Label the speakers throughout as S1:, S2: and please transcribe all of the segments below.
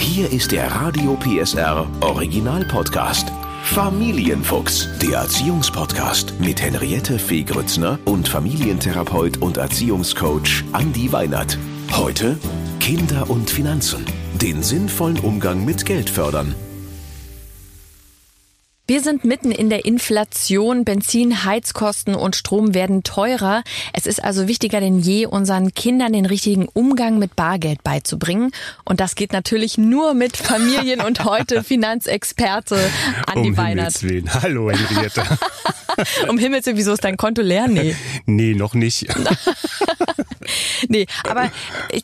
S1: Hier ist der Radio PSR Original Podcast. Familienfuchs, der Erziehungspodcast mit Henriette Fee Grützner und Familientherapeut und Erziehungscoach Andi Weinert. Heute Kinder und Finanzen. Den sinnvollen Umgang mit Geld fördern.
S2: Wir sind mitten in der Inflation. Benzin, Heizkosten und Strom werden teurer. Es ist also wichtiger denn je, unseren Kindern den richtigen Umgang mit Bargeld beizubringen. Und das geht natürlich nur mit Familien und heute Finanzexperte Andi
S3: um
S2: Weinert.
S3: Willen. Hallo Henriette.
S2: um Himmels Willen, wieso ist dein Konto leer? Nee.
S3: nee, noch nicht.
S2: Nee, aber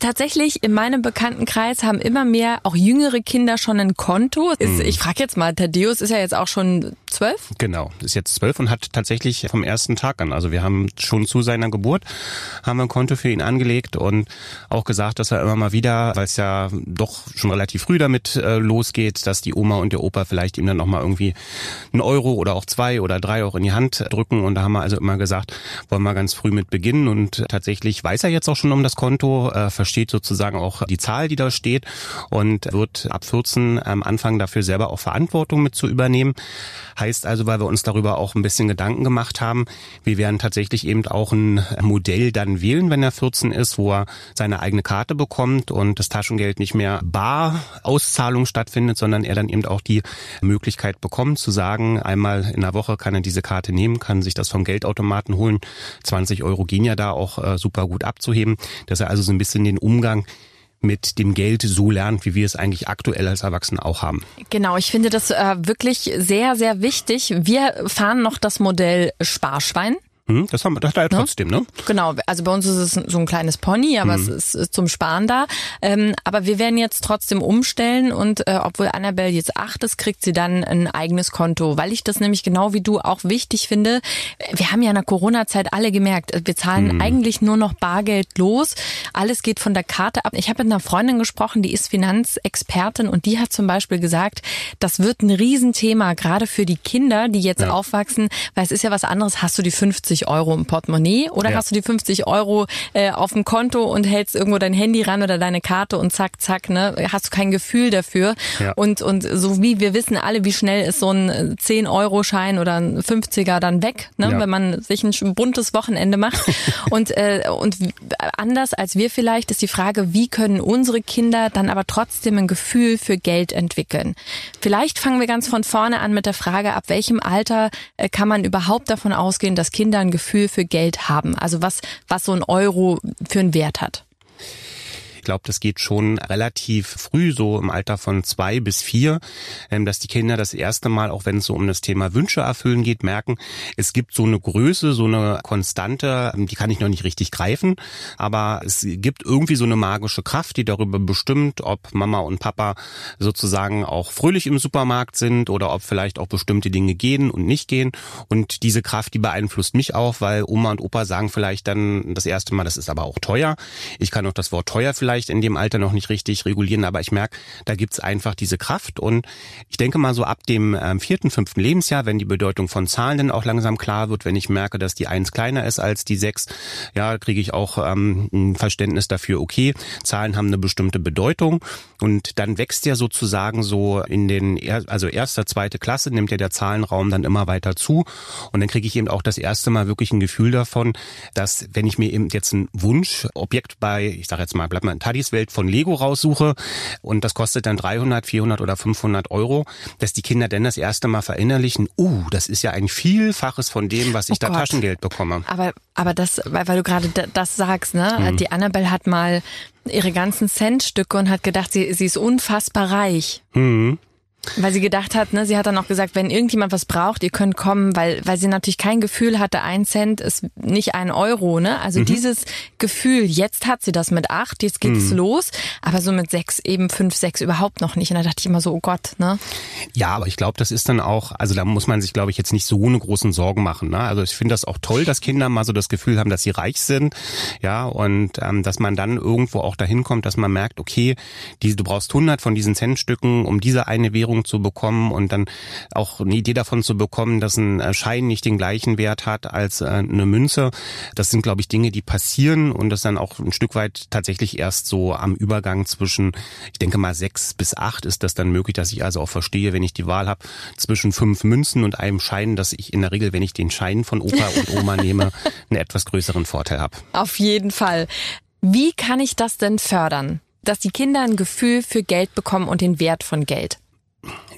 S2: tatsächlich in meinem Bekanntenkreis haben immer mehr auch jüngere Kinder schon ein Konto. Ist,
S3: Mhm.
S2: Ich frage jetzt mal, Thaddeus ist ja jetzt auch schon zwölf?
S3: Genau, ist jetzt zwölf und hat tatsächlich vom ersten Tag an, also wir haben schon zu seiner Geburt, haben wir ein Konto für ihn angelegt und auch gesagt, dass er immer mal wieder, weil es ja doch schon relativ früh damit äh, losgeht, dass die Oma und der Opa vielleicht ihm dann noch mal irgendwie einen Euro oder auch zwei oder drei auch in die Hand drücken und da haben wir also immer gesagt, wollen wir ganz früh mit beginnen und tatsächlich weiß er jetzt auch schon um das Konto, äh, versteht sozusagen auch die Zahl, die da steht und wird ab 14 am Anfang dafür selber auch Verantwortung mit zu übernehmen. Heißt also, weil wir uns darüber auch ein bisschen Gedanken gemacht haben, wir werden tatsächlich eben auch ein Modell dann wählen, wenn er 14 ist, wo er seine eigene Karte bekommt und das Taschengeld nicht mehr bar Auszahlung stattfindet, sondern er dann eben auch die Möglichkeit bekommt zu sagen, einmal in der Woche kann er diese Karte nehmen, kann sich das vom Geldautomaten holen. 20 Euro gehen ja da auch äh, super gut abzuheben, dass er also so ein bisschen den Umgang mit dem Geld so lernt, wie wir es eigentlich aktuell als Erwachsene auch haben.
S2: Genau, ich finde das äh, wirklich sehr, sehr wichtig. Wir fahren noch das Modell Sparschwein.
S3: Hm, das, haben, wir- das hat er ja trotzdem, ne?
S2: Genau, also bei uns ist es so ein kleines Pony, aber es ist äh, zum Sparen da. Ähm, aber wir werden jetzt trotzdem umstellen und äh, obwohl Annabelle jetzt acht ist, kriegt sie dann ein eigenes Konto, weil ich das nämlich genau wie du auch wichtig finde. Wir haben ja in der Corona-Zeit alle gemerkt, äh, wir zahlen eigentlich nur noch Bargeld los. Alles geht von der Karte ab. Ich habe mit einer Freundin gesprochen, die ist Finanzexpertin und die hat zum Beispiel gesagt, das wird ein Riesenthema, gerade für die Kinder, die jetzt
S3: Ja.
S2: aufwachsen, weil es ist ja was anderes, hast du die 50 Euro im Portemonnaie oder
S3: Ja.
S2: hast du die 50 Euro äh, auf dem Konto und hältst irgendwo dein Handy ran oder deine Karte und zack, zack, ne, hast du kein Gefühl dafür.
S3: Ja.
S2: Und, und so wie wir wissen alle, wie schnell ist so ein 10-Euro-Schein oder ein 50er dann weg, ne,
S3: Ja.
S2: wenn man sich ein buntes Wochenende macht. und, äh, und anders als wir vielleicht ist die Frage, wie können unsere Kinder dann aber trotzdem ein Gefühl für Geld entwickeln? Vielleicht fangen wir ganz von vorne an mit der Frage, ab welchem Alter äh, kann man überhaupt davon ausgehen, dass Kinder ein Gefühl für Geld haben? Also was, was so ein Euro für einen Wert hat?
S3: Glaube, das geht schon relativ früh, so im Alter von zwei bis vier, ähm, dass die Kinder das erste Mal, auch wenn es so um das Thema Wünsche erfüllen geht, merken, es gibt so eine Größe, so eine Konstante, ähm, die kann ich noch nicht richtig greifen, aber es gibt irgendwie so eine magische Kraft, die darüber bestimmt, ob Mama und Papa sozusagen auch fröhlich im Supermarkt sind oder ob vielleicht auch bestimmte Dinge gehen und nicht gehen. Und diese Kraft, die beeinflusst mich auch, weil Oma und Opa sagen vielleicht dann das erste Mal, das ist aber auch teuer. Ich kann auch das Wort teuer vielleicht in dem Alter noch nicht richtig regulieren, aber ich merke, da gibt's einfach diese Kraft. Und ich denke mal so ab dem ähm, vierten, fünften Lebensjahr, wenn die Bedeutung von Zahlen dann auch langsam klar wird, wenn ich merke, dass die Eins kleiner ist als die Sechs, ja, kriege ich auch ähm, ein Verständnis dafür, okay, Zahlen haben eine bestimmte Bedeutung. Und dann wächst ja sozusagen so in den, also erster, zweite Klasse, nimmt ja der Zahlenraum dann immer weiter zu. Und dann kriege ich eben auch das erste Mal wirklich ein Gefühl davon, dass wenn ich mir eben jetzt ein Wunschobjekt bei, ich sage jetzt mal, bleib mal in Taddis Welt von Lego raussuche und das kostet dann 300, 400 oder 500 Euro, dass die Kinder dann das erste Mal verinnerlichen, uh, das ist ja ein Vielfaches von dem, was ich
S2: Oh
S3: da
S2: Gott.
S3: Taschengeld bekomme.
S2: Aber, aber das, weil, weil du gerade da- das sagst, ne?
S3: Mhm.
S2: Die Annabelle hat mal ihre ganzen Centstücke und hat gedacht, sie, sie ist unfassbar reich.
S3: Mhm.
S2: Weil sie gedacht hat, ne, sie hat dann auch gesagt, wenn irgendjemand was braucht, ihr könnt kommen, weil, weil sie natürlich kein Gefühl hatte, ein Cent ist nicht ein Euro, ne? Also dieses Gefühl, jetzt hat sie das mit acht, jetzt geht's los, aber so mit sechs, eben fünf, sechs überhaupt noch nicht. Und da dachte ich immer so, oh Gott, ne?
S3: Ja, aber ich glaube, das ist dann auch, also da muss man sich, glaube ich, jetzt nicht so eine großen Sorgen machen. Ne? Also ich finde das auch toll, dass Kinder mal so das Gefühl haben, dass sie reich sind, ja, und ähm, dass man dann irgendwo auch dahin kommt, dass man merkt, okay, die, du brauchst 100 von diesen Centstücken, um diese eine Währung Versicherung zu bekommen und dann auch eine Idee davon zu bekommen, dass ein äh, Schein nicht den gleichen Wert hat als äh, eine Münze. Das sind, glaube ich, Dinge, die passieren und das dann auch ein Stück weit tatsächlich erst so am Übergang zwischen, ich denke mal, sechs bis acht ist das dann möglich, dass ich also auch verstehe, wenn ich die Wahl habe, zwischen fünf Münzen und einem Schein, dass ich in der Regel, wenn ich den Schein von Opa und Oma nehme, einen etwas größeren Vorteil habe.
S2: Auf jeden Fall. Wie kann ich das denn fördern? Dass die Kinder ein Gefühl für Geld bekommen und den Wert von Geld.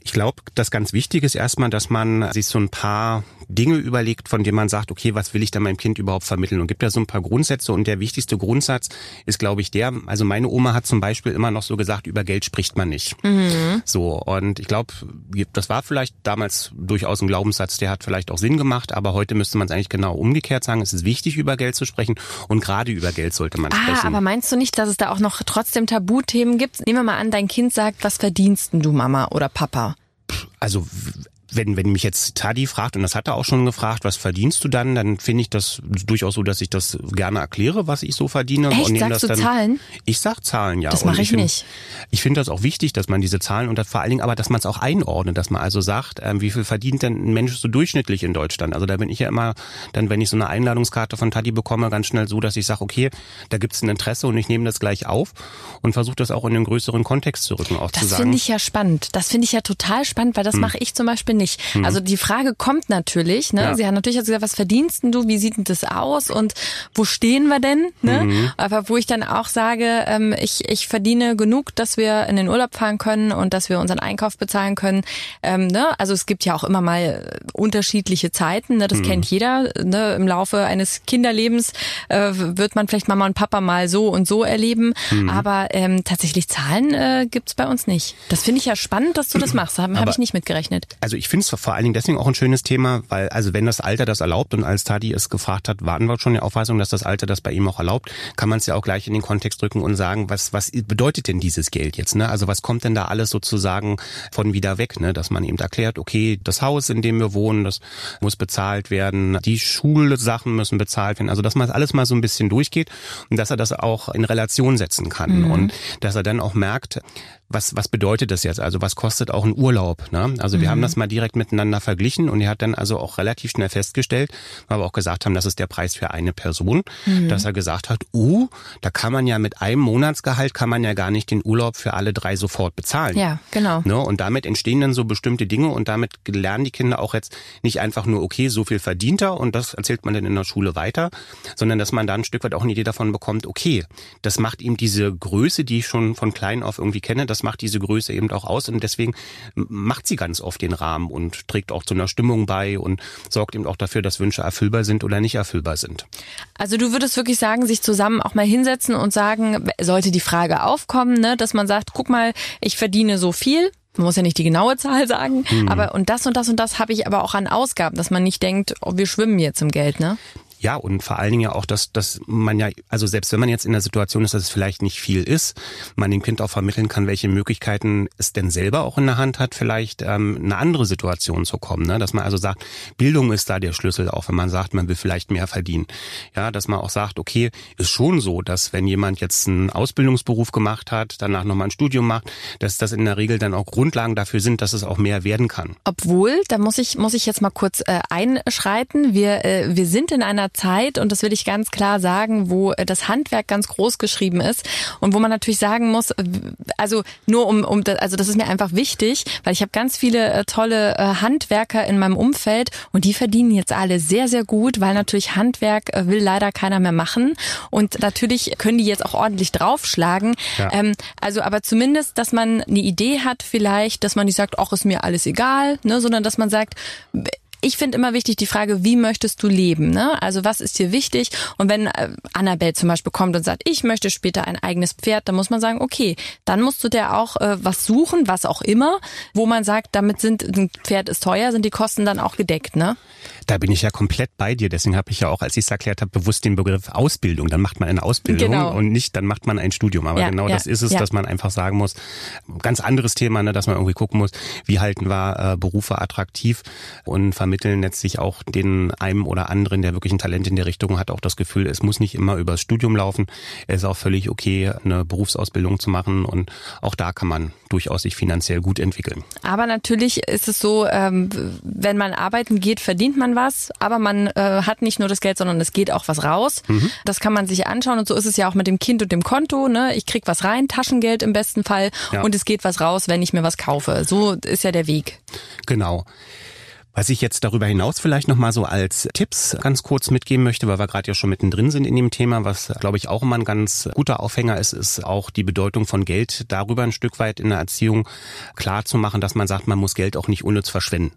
S3: Ich glaube, das ganz Wichtige ist erstmal, dass man sich so ein paar Dinge überlegt, von denen man sagt, okay, was will ich da meinem Kind überhaupt vermitteln? Und gibt ja so ein paar Grundsätze. Und der wichtigste Grundsatz ist, glaube ich, der, also meine Oma hat zum Beispiel immer noch so gesagt, über Geld spricht man nicht. Mhm. So, und ich glaube, das war vielleicht damals durchaus ein Glaubenssatz, der hat vielleicht auch Sinn gemacht, aber heute müsste man es eigentlich genau umgekehrt sagen. Es ist wichtig, über Geld zu sprechen und gerade über Geld sollte man ah, sprechen.
S2: Aber meinst du nicht, dass es da auch noch trotzdem Tabuthemen gibt? Nehmen wir mal an, dein Kind sagt, was verdienst du, Mama oder Papa?
S3: Also wenn, wenn mich jetzt Tadi fragt, und das hat er auch schon gefragt, was verdienst du dann, dann finde ich das durchaus so, dass ich das gerne erkläre, was ich so verdiene.
S2: Echt?
S3: Und
S2: Sagst
S3: das
S2: du
S3: dann,
S2: Zahlen?
S3: Ich sag Zahlen, ja.
S2: Das mache ich,
S3: ich find,
S2: nicht.
S3: Ich finde das auch wichtig, dass man diese Zahlen und das vor allen Dingen aber, dass man es auch einordnet, dass man also sagt, ähm, wie viel verdient denn ein Mensch so durchschnittlich in Deutschland? Also da bin ich ja immer, dann wenn ich so eine Einladungskarte von Tadi bekomme, ganz schnell so, dass ich sage, okay, da gibt's ein Interesse und ich nehme das gleich auf und versuche das auch in den größeren Kontext zu rücken, auch
S2: das
S3: zu sagen.
S2: Das finde ich ja spannend. Das finde ich ja total spannend, weil das hm. mache ich zum Beispiel nicht. Hm. Also die Frage kommt natürlich. Ne? Ja. Sie hat natürlich gesagt, was verdienst denn du? Wie sieht denn das aus? Und wo stehen wir denn? Ne? Mhm. Aber wo ich dann auch sage, ähm, ich, ich verdiene genug, dass wir in den Urlaub fahren können und dass wir unseren Einkauf bezahlen können. Ähm, ne? Also es gibt ja auch immer mal unterschiedliche Zeiten. Ne? Das mhm. kennt jeder. Ne? Im Laufe eines Kinderlebens äh, wird man vielleicht Mama und Papa mal so und so erleben. Mhm. Aber ähm, tatsächlich Zahlen äh, gibt bei uns nicht. Das finde ich ja spannend, dass du das machst. Habe hab ich nicht mitgerechnet.
S3: Also ich finde es vor allen Dingen deswegen auch ein schönes Thema, weil also wenn das Alter das erlaubt und als Tadi es gefragt hat, waren wir schon der Auffassung, dass das Alter das bei ihm auch erlaubt, kann man es ja auch gleich in den Kontext drücken und sagen, was was bedeutet denn dieses Geld jetzt? Ne? Also was kommt denn da alles sozusagen von wieder weg? Ne? Dass man eben erklärt, okay, das Haus, in dem wir wohnen, das muss bezahlt werden, die Schulsachen müssen bezahlt werden. Also dass man alles mal so ein bisschen durchgeht und dass er das auch in Relation setzen kann mhm. und dass er dann auch merkt, was, was bedeutet das jetzt? Also was kostet auch ein Urlaub? Ne? Also wir mhm. haben das mal direkt miteinander verglichen und er hat dann also auch relativ schnell festgestellt, weil wir auch gesagt haben, das ist der Preis für eine Person, mhm. dass er gesagt hat, uh, da kann man ja mit einem Monatsgehalt kann man ja gar nicht den Urlaub für alle drei sofort bezahlen.
S2: Ja, genau.
S3: Ne? Und damit entstehen dann so bestimmte Dinge und damit lernen die Kinder auch jetzt nicht einfach nur, okay, so viel verdient er und das erzählt man dann in der Schule weiter, sondern dass man da ein Stück weit auch eine Idee davon bekommt, okay, das macht ihm diese Größe, die ich schon von klein auf irgendwie kenne, das macht diese Größe eben auch aus und deswegen macht sie ganz oft den Rahmen und trägt auch zu einer Stimmung bei und sorgt eben auch dafür, dass Wünsche erfüllbar sind oder nicht erfüllbar sind.
S2: Also du würdest wirklich sagen, sich zusammen auch mal hinsetzen und sagen, sollte die Frage aufkommen, ne, dass man sagt, guck mal, ich verdiene so viel, man muss ja nicht die genaue Zahl sagen, hm. aber und das und das und das habe ich aber auch an Ausgaben, dass man nicht denkt, oh, wir schwimmen jetzt im Geld, ne?
S3: Ja, und vor allen Dingen ja auch, dass, dass man ja, also selbst wenn man jetzt in der Situation ist, dass es vielleicht nicht viel ist, man dem Kind auch vermitteln kann, welche Möglichkeiten es denn selber auch in der Hand hat, vielleicht ähm, eine andere Situation zu kommen. Ne? Dass man also sagt, Bildung ist da der Schlüssel, auch wenn man sagt, man will vielleicht mehr verdienen. Ja, dass man auch sagt, okay, ist schon so, dass wenn jemand jetzt einen Ausbildungsberuf gemacht hat, danach nochmal ein Studium macht, dass das in der Regel dann auch Grundlagen dafür sind, dass es auch mehr werden kann.
S2: Obwohl, da muss ich, muss ich jetzt mal kurz äh, einschreiten. Wir, äh, wir sind in einer Zeit, und das will ich ganz klar sagen, wo äh, das Handwerk ganz groß geschrieben ist und wo man natürlich sagen muss, äh, also nur um, um also das ist mir einfach wichtig, weil ich habe ganz viele äh, tolle Handwerker in meinem Umfeld und die verdienen jetzt alle sehr, sehr gut, weil natürlich Handwerk will leider keiner mehr machen und natürlich können die jetzt auch ordentlich draufschlagen. Ja. Ähm, also aber zumindest, dass man eine Idee hat vielleicht, dass man nicht sagt, ach, ist mir alles egal, ne, sondern dass man sagt, ich finde immer wichtig die Frage, wie möchtest du leben? Ne? Also was ist dir wichtig? Und wenn äh, Annabelle zum Beispiel kommt und sagt, ich möchte später ein eigenes Pferd, dann muss man sagen, okay, dann musst du dir auch äh, was suchen, was auch immer, wo man sagt, damit sind ein Pferd ist teuer, sind die Kosten dann auch gedeckt, ne?
S3: Da bin ich ja komplett bei dir. Deswegen habe ich ja auch, als ich es erklärt habe, bewusst den Begriff Ausbildung. Dann macht man eine Ausbildung genau. und nicht, dann macht man ein Studium. Aber ja, genau ja, das ist es, ja. dass man einfach sagen muss, ganz anderes Thema, ne, dass man irgendwie gucken muss, wie halten wir äh, Berufe attraktiv und vermitteln letztlich auch den einem oder anderen, der wirklich ein Talent in der Richtung hat, auch das Gefühl, es muss nicht immer übers Studium laufen. Es ist auch völlig okay, eine Berufsausbildung zu machen und auch da kann man durchaus sich finanziell gut entwickeln.
S2: Aber natürlich ist es so, ähm, wenn man arbeiten geht, verdient man was, aber man äh, hat nicht nur das Geld, sondern es geht auch was raus. Mhm. Das kann man sich anschauen und so ist es ja auch mit dem Kind und dem Konto. Ne? Ich krieg was rein, Taschengeld im besten Fall ja. und es geht was raus, wenn ich mir was kaufe. So ist ja der Weg.
S3: Genau. Was ich jetzt darüber hinaus vielleicht nochmal so als Tipps ganz kurz mitgeben möchte, weil wir gerade ja schon mittendrin sind in dem Thema, was glaube ich auch immer ein ganz guter Aufhänger ist, ist auch die Bedeutung von Geld darüber ein Stück weit in der Erziehung klar zu machen, dass man sagt, man muss Geld auch nicht unnütz verschwenden.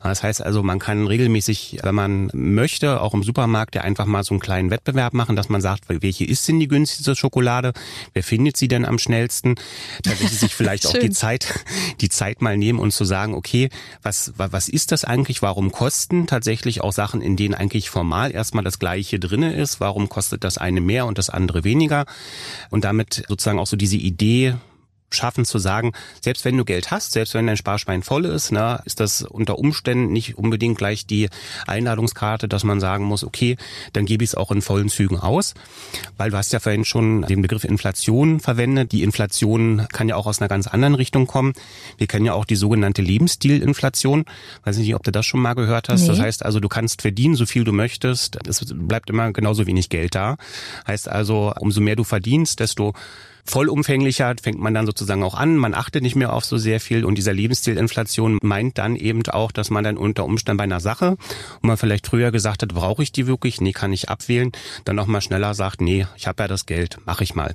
S3: Das heißt also, man kann regelmäßig, wenn man möchte, auch im Supermarkt ja einfach mal so einen kleinen Wettbewerb machen, dass man sagt, welche ist denn die günstigste Schokolade? Wer findet sie denn am schnellsten? Da will sie sich vielleicht auch die Zeit, die Zeit mal nehmen und zu sagen, okay, was, was ist das eigentlich? Eigentlich, warum kosten tatsächlich auch Sachen, in denen eigentlich formal erstmal das Gleiche drinne ist? Warum kostet das eine mehr und das andere weniger? Und damit sozusagen auch so diese Idee schaffen zu sagen, selbst wenn du Geld hast, selbst wenn dein Sparschwein voll ist, ne, ist das unter Umständen nicht unbedingt gleich die Einladungskarte, dass man sagen muss, okay, dann gebe ich es auch in vollen Zügen aus. Weil du hast ja vorhin schon den Begriff Inflation verwendet. Die Inflation kann ja auch aus einer ganz anderen Richtung kommen. Wir kennen ja auch die sogenannte Lebensstilinflation. Weiß nicht, ob du das schon mal gehört hast. Nee. Das heißt also, du kannst verdienen, so viel du möchtest. Es bleibt immer genauso wenig Geld da. Heißt also, umso mehr du verdienst, desto vollumfänglicher fängt man dann sozusagen auch an. Man achtet nicht mehr auf so sehr viel und dieser Lebensstilinflation meint dann eben auch, dass man dann unter Umständen bei einer Sache, wo man vielleicht früher gesagt hat, brauche ich die wirklich? Nee, kann ich abwählen. Dann noch mal schneller sagt, nee, ich habe ja das Geld, mache ich mal.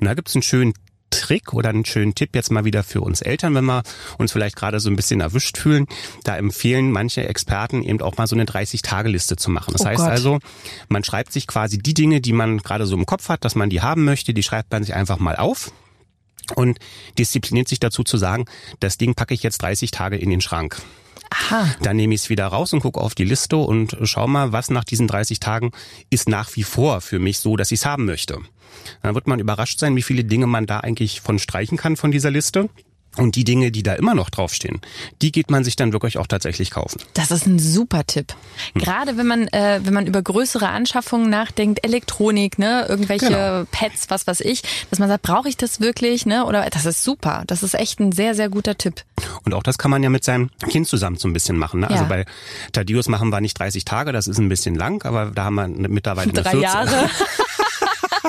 S3: Und da gibt es einen schönen Trick oder einen schönen Tipp jetzt mal wieder für uns Eltern, wenn wir uns vielleicht gerade so ein bisschen erwischt fühlen. Da empfehlen manche Experten eben auch mal so eine 30-Tage-Liste zu machen. Das oh heißt Gott. also, man schreibt sich quasi die Dinge, die man gerade so im Kopf hat, dass man die haben möchte, die schreibt man sich einfach mal auf und diszipliniert sich dazu zu sagen, das Ding packe ich jetzt 30 Tage in den Schrank. Aha. Dann nehme ich es wieder raus und gucke auf die Liste und schau mal, was nach diesen 30 Tagen ist nach wie vor für mich so, dass ich es haben möchte. Dann wird man überrascht sein, wie viele Dinge man da eigentlich von streichen kann von dieser Liste. Und die Dinge, die da immer noch draufstehen, die geht man sich dann wirklich auch tatsächlich kaufen.
S2: Das ist ein super Tipp. Hm. Gerade wenn man, äh, wenn man über größere Anschaffungen nachdenkt, Elektronik, ne, irgendwelche genau. Pads, was weiß ich, dass man sagt, brauche ich das wirklich, ne? Oder das ist super. Das ist echt ein sehr, sehr guter Tipp.
S3: Und auch das kann man ja mit seinem Kind zusammen so ein bisschen machen. Ne? Also ja. Also bei Tadius machen wir nicht 30 Tage, das ist ein bisschen lang, aber da haben wir mittlerweile
S2: Drei
S3: eine 14.
S2: Jahre.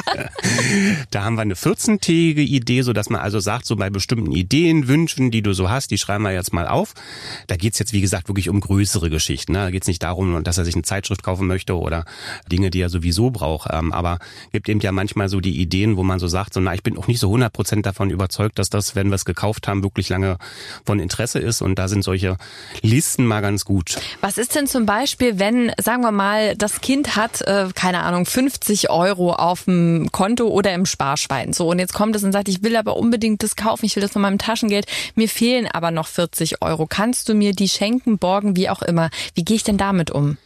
S3: da haben wir eine 14-tägige Idee, so dass man also sagt, so bei bestimmten Ideen, Wünschen, die du so hast, die schreiben wir jetzt mal auf. Da geht's jetzt, wie gesagt, wirklich um größere Geschichten. Ne? Da geht's nicht darum, dass er sich eine Zeitschrift kaufen möchte oder Dinge, die er sowieso braucht. Ähm, aber gibt eben ja manchmal so die Ideen, wo man so sagt, so na, ich bin auch nicht so 100% davon überzeugt, dass das, wenn wir es gekauft haben, wirklich lange von Interesse ist. Und da sind solche Listen mal ganz gut.
S2: Was ist denn zum Beispiel, wenn, sagen wir mal, das Kind hat, äh, keine Ahnung, 50 Euro auf dem Konto oder im Sparschwein. So, und jetzt kommt es und sagt, ich will aber unbedingt das kaufen, ich will das von meinem Taschengeld, mir fehlen aber noch 40 Euro. Kannst du mir die schenken, borgen, wie auch immer? Wie gehe ich denn damit um?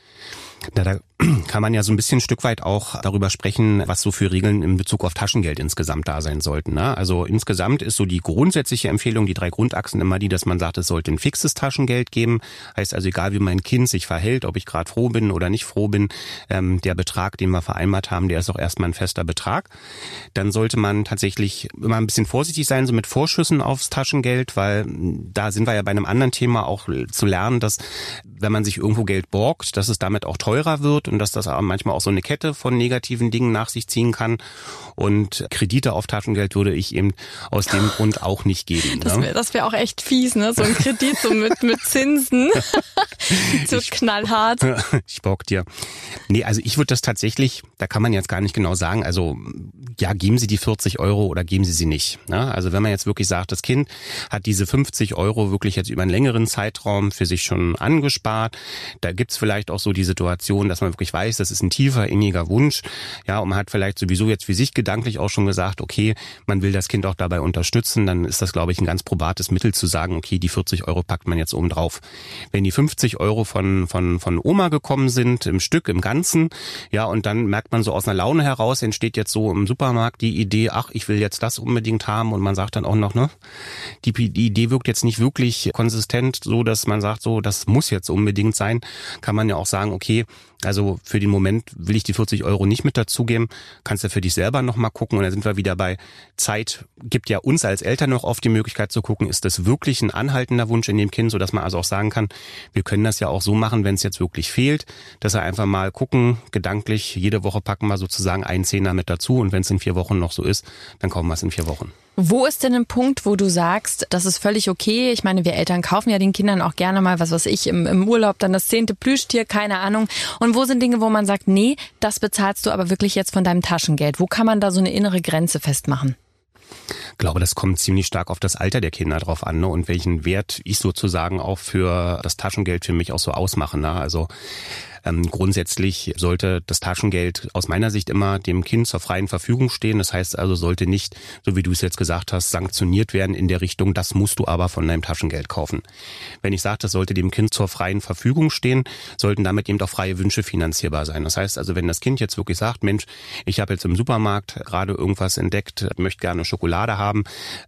S3: Na, da kann man ja so ein bisschen ein Stück weit auch darüber sprechen, was so für Regeln in Bezug auf Taschengeld insgesamt da sein sollten. Ne? Also insgesamt ist so die grundsätzliche Empfehlung, die drei Grundachsen immer die, dass man sagt, es sollte ein fixes Taschengeld geben. Heißt also, egal wie mein Kind sich verhält, ob ich gerade froh bin oder nicht froh bin, ähm, der Betrag, den wir vereinbart haben, der ist auch erstmal ein fester Betrag. Dann sollte man tatsächlich immer ein bisschen vorsichtig sein, so mit Vorschüssen aufs Taschengeld, weil da sind wir ja bei einem anderen Thema auch zu lernen, dass wenn man sich irgendwo Geld borgt, dass es damit auch teurer wird und dass das manchmal auch so eine Kette von negativen Dingen nach sich ziehen kann. Und Kredite auf Taschengeld würde ich eben aus dem Grund auch nicht geben.
S2: Das wäre das wär auch echt fies, ne? So ein Kredit so mit, mit Zinsen. so ich, knallhart.
S3: Ich bock dir. Nee, also ich würde das tatsächlich, da kann man jetzt gar nicht genau sagen, also ja, geben Sie die 40 Euro oder geben Sie sie nicht. Ne? Also wenn man jetzt wirklich sagt, das Kind hat diese 50 Euro wirklich jetzt über einen längeren Zeitraum für sich schon angespart, da gibt's vielleicht auch so die Situation, dass man wirklich weiß, das ist ein tiefer, inniger Wunsch. Ja, und man hat vielleicht sowieso jetzt für sich gedanklich auch schon gesagt, okay, man will das Kind auch dabei unterstützen, dann ist das, glaube ich, ein ganz probates Mittel zu sagen, okay, die 40 Euro packt man jetzt oben drauf. Wenn die 50 40 Euro von, von, von Oma gekommen sind, im Stück, im Ganzen. Ja, und dann merkt man so aus einer Laune heraus, entsteht jetzt so im Supermarkt die Idee, ach, ich will jetzt das unbedingt haben und man sagt dann auch noch, ne, die, die Idee wirkt jetzt nicht wirklich konsistent, so dass man sagt, so, das muss jetzt unbedingt sein, kann man ja auch sagen, okay, also für den Moment will ich die 40 Euro nicht mit dazugeben. Kannst du für dich selber nochmal gucken. Und da sind wir wieder bei Zeit, gibt ja uns als Eltern noch oft die Möglichkeit zu gucken, ist das wirklich ein anhaltender Wunsch in dem Kind, sodass man also auch sagen kann, wir können das ja auch so machen, wenn es jetzt wirklich fehlt, dass er einfach mal gucken, gedanklich, jede Woche packen wir sozusagen einen Zehner mit dazu. Und wenn es in vier Wochen noch so ist, dann kaufen wir es in vier Wochen.
S2: Wo ist denn ein Punkt, wo du sagst, das ist völlig okay? Ich meine, wir Eltern kaufen ja den Kindern auch gerne mal, was weiß ich, im, im Urlaub dann das zehnte Plüschtier, keine Ahnung. Und wo sind Dinge, wo man sagt, nee, das bezahlst du aber wirklich jetzt von deinem Taschengeld? Wo kann man da so eine innere Grenze festmachen?
S3: Glaube, das kommt ziemlich stark auf das Alter der Kinder drauf an ne? und welchen Wert ich sozusagen auch für das Taschengeld für mich auch so ausmache. Ne? Also ähm, grundsätzlich sollte das Taschengeld aus meiner Sicht immer dem Kind zur freien Verfügung stehen. Das heißt also, sollte nicht, so wie du es jetzt gesagt hast, sanktioniert werden in der Richtung, das musst du aber von deinem Taschengeld kaufen. Wenn ich sage, das sollte dem Kind zur freien Verfügung stehen, sollten damit eben auch freie Wünsche finanzierbar sein. Das heißt also, wenn das Kind jetzt wirklich sagt, Mensch, ich habe jetzt im Supermarkt gerade irgendwas entdeckt, möchte gerne Schokolade haben,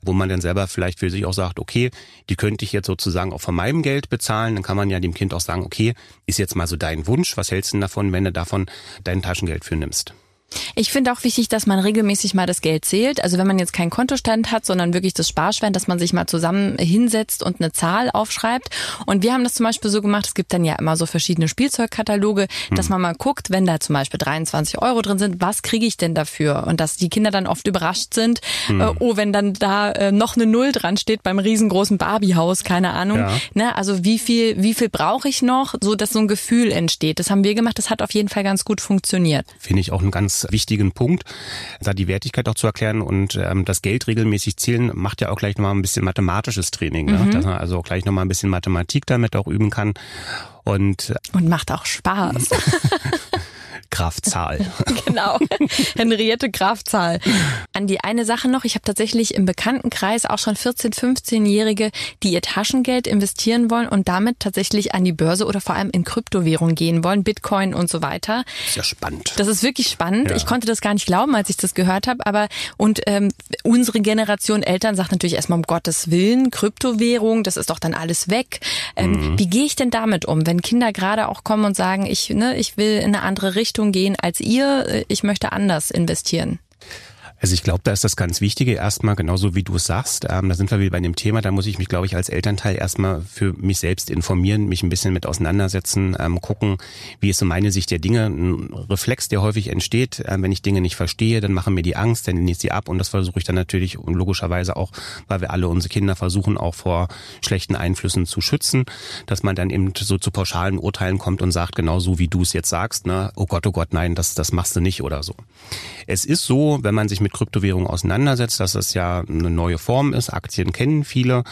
S3: wo man dann selber vielleicht für sich auch sagt, okay, die könnte ich jetzt sozusagen auch von meinem Geld bezahlen, dann kann man ja dem Kind auch sagen, okay, ist jetzt mal so dein Wunsch. Was hältst du davon, wenn du davon dein Taschengeld für nimmst?
S2: Ich finde auch wichtig, dass man regelmäßig mal das Geld zählt. Also wenn man jetzt keinen Kontostand hat, sondern wirklich das Sparschwein, dass man sich mal zusammen hinsetzt und eine Zahl aufschreibt. Und wir haben das zum Beispiel so gemacht, es gibt dann ja immer so verschiedene Spielzeugkataloge, hm. dass man mal guckt, wenn da zum Beispiel 23 Euro drin sind, was kriege ich denn dafür? Und dass die Kinder dann oft überrascht sind, hm. äh, oh, wenn dann da äh, noch eine Null dran steht beim riesengroßen Barbiehaus, keine Ahnung. Ja. Ne? Also wie viel, wie viel brauche ich noch, so dass so ein Gefühl entsteht. Das haben wir gemacht, das hat auf jeden Fall ganz gut funktioniert.
S3: Finde ich auch ein ganz wichtigen Punkt, da die Wertigkeit auch zu erklären und ähm, das Geld regelmäßig zählen macht ja auch gleich nochmal ein bisschen mathematisches Training, ne? mhm. dass man also gleich nochmal ein bisschen Mathematik damit auch üben kann. Und,
S2: und macht auch Spaß.
S3: Grafzahl.
S2: genau. Henriette Grafzahl. An die eine Sache noch. Ich habe tatsächlich im Bekanntenkreis auch schon 14-, 15-Jährige, die ihr Taschengeld investieren wollen und damit tatsächlich an die Börse oder vor allem in Kryptowährung gehen wollen, Bitcoin und so weiter.
S3: Das ist ja spannend.
S2: Das ist wirklich spannend. Ja. Ich konnte das gar nicht glauben, als ich das gehört habe. Aber und ähm, unsere Generation Eltern sagt natürlich erstmal um Gottes Willen, Kryptowährung, das ist doch dann alles weg. Ähm, mhm. Wie gehe ich denn damit um, wenn Kinder gerade auch kommen und sagen, ich, ne, ich will in eine andere Richtung Richtung gehen als ihr, äh, ich möchte anders investieren?
S3: Also ich glaube, da ist das ganz Wichtige erstmal, genauso wie du es sagst, ähm, da sind wir wieder bei dem Thema, da muss ich mich, glaube ich, als Elternteil erstmal für mich selbst informieren, mich ein bisschen mit auseinandersetzen, ähm, gucken, wie ist so meine Sicht der Dinge. Ein Reflex, der häufig entsteht, ähm, wenn ich Dinge nicht verstehe, dann machen mir die Angst, dann nehme ich sie ab und das versuche ich dann natürlich und logischerweise auch, weil wir alle unsere Kinder versuchen, auch vor schlechten Einflüssen zu schützen, dass man dann eben so zu pauschalen Urteilen kommt und sagt, genau so wie du es jetzt sagst, ne, oh Gott, oh Gott, nein, das, das machst du nicht oder so. Es ist so, wenn man sich mit mit Kryptowährungen auseinandersetzt, dass es ja eine neue Form ist. Aktien kennen viele.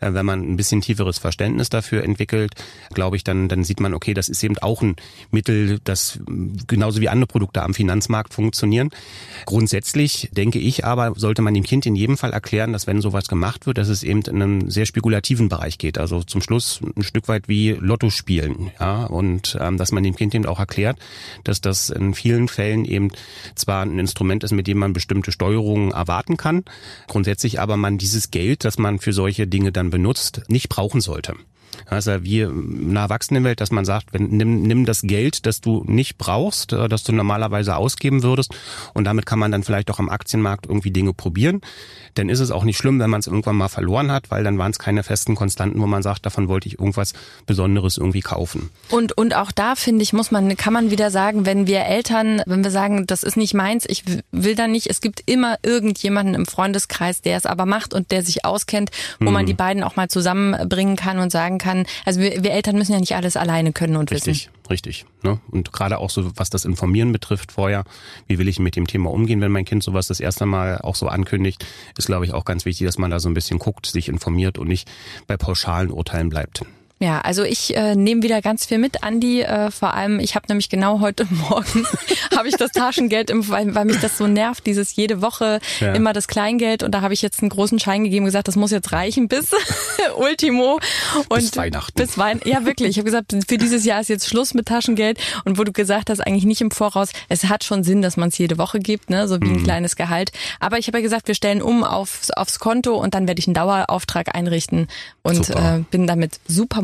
S3: Äh, wenn man ein bisschen tieferes Verständnis dafür entwickelt, glaube ich, dann, dann sieht man, okay, das ist eben auch ein Mittel, das genauso wie andere Produkte am Finanzmarkt funktionieren. Grundsätzlich denke ich aber, sollte man dem Kind in jedem Fall erklären, dass wenn sowas gemacht wird, dass es eben in einem sehr spekulativen Bereich geht. Also zum Schluss ein Stück weit wie Lotto spielen. Ja, und ähm, dass man dem Kind eben auch erklärt, dass das in vielen Fällen eben zwar ein Instrument ist, mit dem man bestimmt bestimmte Steuerungen erwarten kann. Grundsätzlich aber man dieses Geld, das man für solche Dinge dann benutzt, nicht brauchen sollte. Also wie in einer Erwachsenenwelt, dass man sagt, wenn, nimm, nimm das Geld, das du nicht brauchst, äh, das du normalerweise ausgeben würdest und damit kann man dann vielleicht auch am Aktienmarkt irgendwie Dinge probieren. Dann ist es auch nicht schlimm, wenn man es irgendwann mal verloren hat, weil dann waren es keine festen Konstanten, wo man sagt, davon wollte ich irgendwas Besonderes irgendwie kaufen.
S2: Und, und auch da finde ich, muss man, kann man wieder sagen, wenn wir Eltern, wenn wir sagen, das ist nicht meins, ich will da nicht, es gibt immer irgendjemanden im Freundeskreis, der es aber macht und der sich auskennt, wo mhm. man die beiden auch mal zusammenbringen kann und sagen kann, kann. Also wir, wir Eltern müssen ja nicht alles alleine können und
S3: richtig,
S2: wissen.
S3: Richtig, richtig. Ne? Und gerade auch so, was das Informieren betrifft vorher, wie will ich mit dem Thema umgehen, wenn mein Kind sowas das erste Mal auch so ankündigt, ist, glaube ich, auch ganz wichtig, dass man da so ein bisschen guckt, sich informiert und nicht bei pauschalen Urteilen bleibt.
S2: Ja, also ich äh, nehme wieder ganz viel mit, Andi. Äh, vor allem, ich habe nämlich genau heute Morgen habe ich das Taschengeld, im, weil, weil mich das so nervt, dieses jede Woche ja. immer das Kleingeld. Und da habe ich jetzt einen großen Schein gegeben und gesagt, das muss jetzt reichen bis Ultimo. Und
S3: bis Weihnachten.
S2: Bis Wein ja, wirklich. Ich habe gesagt, für dieses Jahr ist jetzt Schluss mit Taschengeld. Und wo du gesagt hast, eigentlich nicht im Voraus. Es hat schon Sinn, dass man es jede Woche gibt, ne, so wie mhm. ein kleines Gehalt. Aber ich habe ja gesagt, wir stellen um aufs, aufs Konto und dann werde ich einen Dauerauftrag einrichten und äh, bin damit super